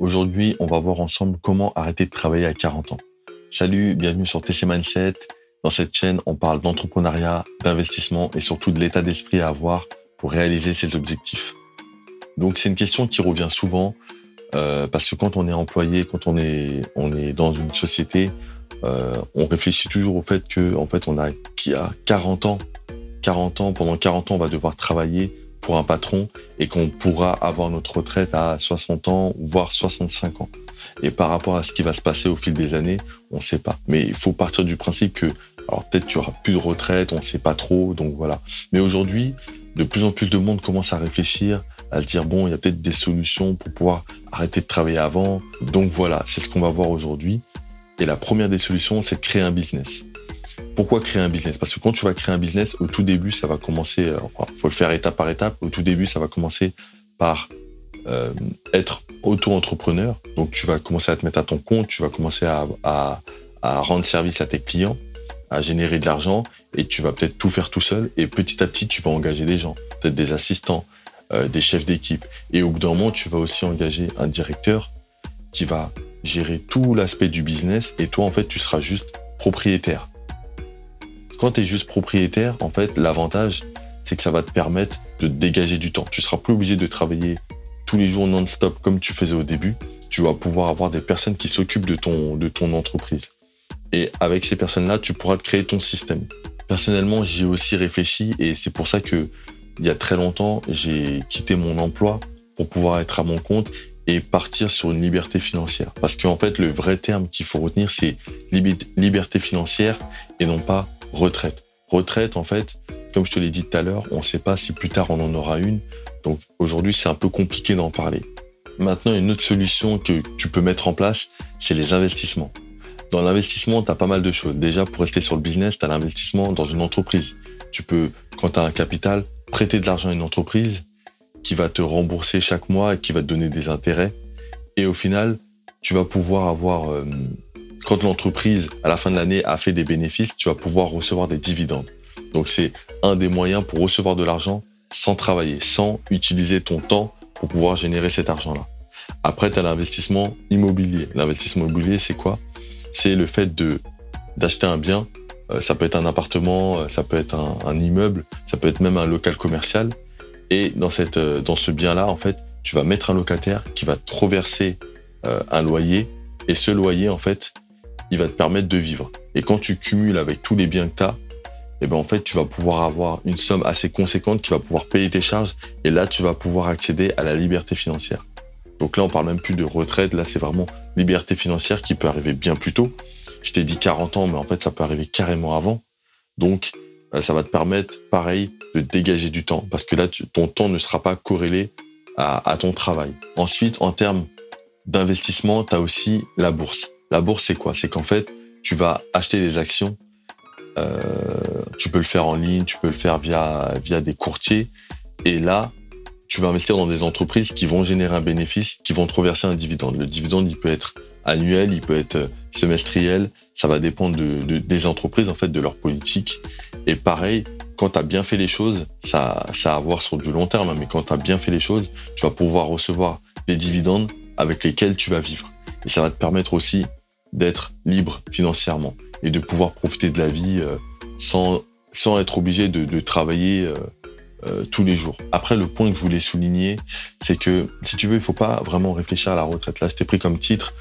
Aujourd'hui, on va voir ensemble comment arrêter de travailler à 40 ans. Salut, bienvenue sur TC Mindset. Dans cette chaîne, on parle d'entrepreneuriat, d'investissement et surtout de l'état d'esprit à avoir pour réaliser ses objectifs. Donc c'est une question qui revient souvent euh, parce que quand on est employé, quand on est dans une société, euh, on réfléchit toujours au fait que fait on a qui a 40 ans, 40 ans pendant 40 ans on va devoir travailler un patron et qu'on pourra avoir notre retraite à 60 ans, voire 65 ans. Et par rapport à ce qui va se passer au fil des années, on ne sait pas. Mais il faut partir du principe que, alors peut-être qu'il y aura plus de retraite, on ne sait pas trop, donc voilà. Mais aujourd'hui, de plus en plus de monde commence à réfléchir, à se dire bon, il y a peut-être des solutions pour pouvoir arrêter de travailler avant. Donc voilà, c'est ce qu'on va voir aujourd'hui. Et la première des solutions, c'est de créer un business. Pourquoi créer un business? Parce que quand tu vas créer un business, au tout début, ça va commencer, il euh, faut le faire étape par étape. Au tout début, ça va commencer par euh, être auto-entrepreneur. Donc, tu vas commencer à te mettre à ton compte, tu vas commencer à rendre service à tes clients, à générer de l'argent, et tu vas peut-être tout faire tout seul. Et petit à petit, tu vas engager des gens, peut-être des assistants, euh, des chefs d'équipe. Et au bout d'un moment, tu vas aussi engager un directeur qui va gérer tout l'aspect du business. Et toi, en fait, tu seras juste propriétaire. Quand tu es juste propriétaire, en fait, l'avantage, c'est que ça va te permettre de dégager du temps. Tu seras plus obligé de travailler tous les jours non-stop comme tu faisais au début. Tu vas pouvoir avoir des personnes qui s'occupent de ton, de ton entreprise. Et avec ces personnes-là, tu pourras te créer ton système. Personnellement, j'y ai aussi réfléchi et c'est pour ça que il y a très longtemps, j'ai quitté mon emploi pour pouvoir être à mon compte et partir sur une liberté financière. Parce qu'en fait, le vrai terme qu'il faut retenir, c'est liberté financière et non pas retraite. Retraite, en fait, comme je te l'ai dit tout à l'heure, on ne sait pas si plus tard on en aura une. Donc aujourd'hui, c'est un peu compliqué d'en parler. Maintenant, une autre solution que tu peux mettre en place, c'est les investissements. Dans l'investissement, tu as pas mal de choses. Déjà, pour rester sur le business, tu as l'investissement dans une entreprise. Tu peux, quand tu as un capital, prêter de l'argent à une entreprise qui va te rembourser chaque mois et qui va te donner des intérêts. Et au final, tu vas pouvoir avoir euh, quand l'entreprise, à la fin de l'année, a fait des bénéfices, tu vas pouvoir recevoir des dividendes. Donc c'est un des moyens pour recevoir de l'argent sans travailler, sans utiliser ton temps pour pouvoir générer cet argent-là. Après, tu as l'investissement immobilier. L'investissement immobilier, c'est quoi? C'est le fait de d'acheter un bien. Euh, ça peut être un appartement, euh, ça peut être un, immeuble, ça peut être même un local commercial. Et euh, dans ce bien-là, en fait, tu vas mettre un locataire qui va te reverser un loyer. Et ce loyer, en fait, il va te permettre de vivre. Et quand tu cumules avec tous les biens que tu as, eh ben en fait, tu vas pouvoir avoir une somme assez conséquente qui va pouvoir payer tes charges. Et là, tu vas pouvoir accéder à la liberté financière. Donc là, on parle même plus de retraite. Là, c'est vraiment liberté financière qui peut arriver bien plus tôt. Je t'ai dit 40 ans, mais en fait, ça peut arriver carrément avant. Donc, euh, ça va te permettre, pareil, de dégager du temps. Parce que là, ton temps ne sera pas corrélé à, à ton travail. Ensuite, en termes d'investissement, tu as aussi la bourse. La bourse, c'est quoi? C'est qu'en fait, tu vas acheter des actions. Euh, tu peux le faire en ligne, tu peux le faire via, des courtiers. Et là, tu vas investir dans des entreprises qui vont générer un bénéfice, qui vont te reverser un dividende. Le dividende, il peut être annuel, il peut être semestriel. Ça va dépendre de, des entreprises, en fait, de leur politique. Et pareil, quand tu as bien fait les choses, ça, ça a à voir sur du long terme, hein, mais quand tu as bien fait les choses, tu vas pouvoir recevoir des dividendes avec lesquels tu vas vivre. Et ça va te permettre aussi d'être libre financièrement et de pouvoir profiter de la vie euh, sans, être obligé de, de travailler euh, euh, tous les jours. Après, le point que je voulais souligner, c'est que si tu veux, il faut pas vraiment réfléchir à la retraite. Là, c'était pris comme titre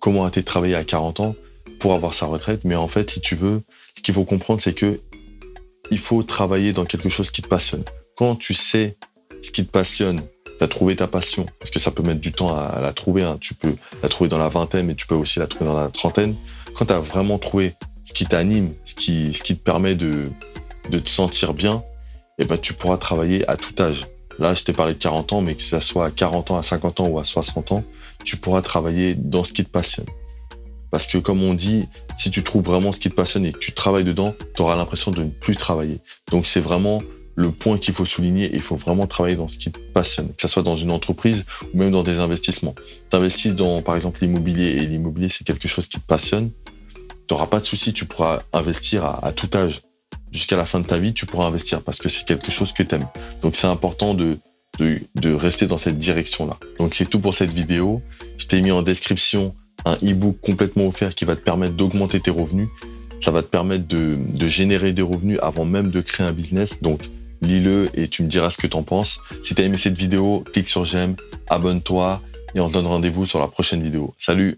comment a-t-il travaillé à 40 ans pour avoir sa retraite? Mais en fait, si tu veux, ce qu'il faut comprendre, c'est que il faut travailler dans quelque chose qui te passionne. Quand tu sais ce qui te passionne as trouvé ta passion, parce que ça peut mettre du temps à, la trouver. Hein. Tu peux la trouver dans la vingtaine, mais tu peux aussi la trouver dans la trentaine. Quand tu as vraiment trouvé ce qui t'anime, ce qui, te permet de, de te sentir bien, eh ben, tu pourras travailler à tout âge. Là, je t'ai parlé de 40 ans, mais que ça soit à 40 ans, à 50 ans ou à 60 ans, tu pourras travailler dans ce qui te passionne. Parce que comme on dit, si tu trouves vraiment ce qui te passionne et que tu travailles dedans, tu auras l'impression de ne plus travailler. Donc c'est vraiment le point qu'il faut souligner, il faut vraiment travailler dans ce qui te passionne, que ce soit dans une entreprise ou même dans des investissements. Tu investis dans, par exemple, l'immobilier et l'immobilier, c'est quelque chose qui te passionne. Tu n'auras pas de souci, tu pourras investir à, tout âge. Jusqu'à la fin de ta vie, tu pourras investir parce que c'est quelque chose que tu aimes. Donc c'est important de de, rester dans cette direction-là. Donc c'est tout pour cette vidéo. Je t'ai mis en description un e-book complètement offert qui va te permettre d'augmenter tes revenus. Ça va te permettre de, de générer des revenus avant même de créer un business. Donc lis-le et tu me diras ce que tu en penses. Si tu as aimé cette vidéo, clique sur j'aime, abonne-toi et on te donne rendez-vous sur la prochaine vidéo. Salut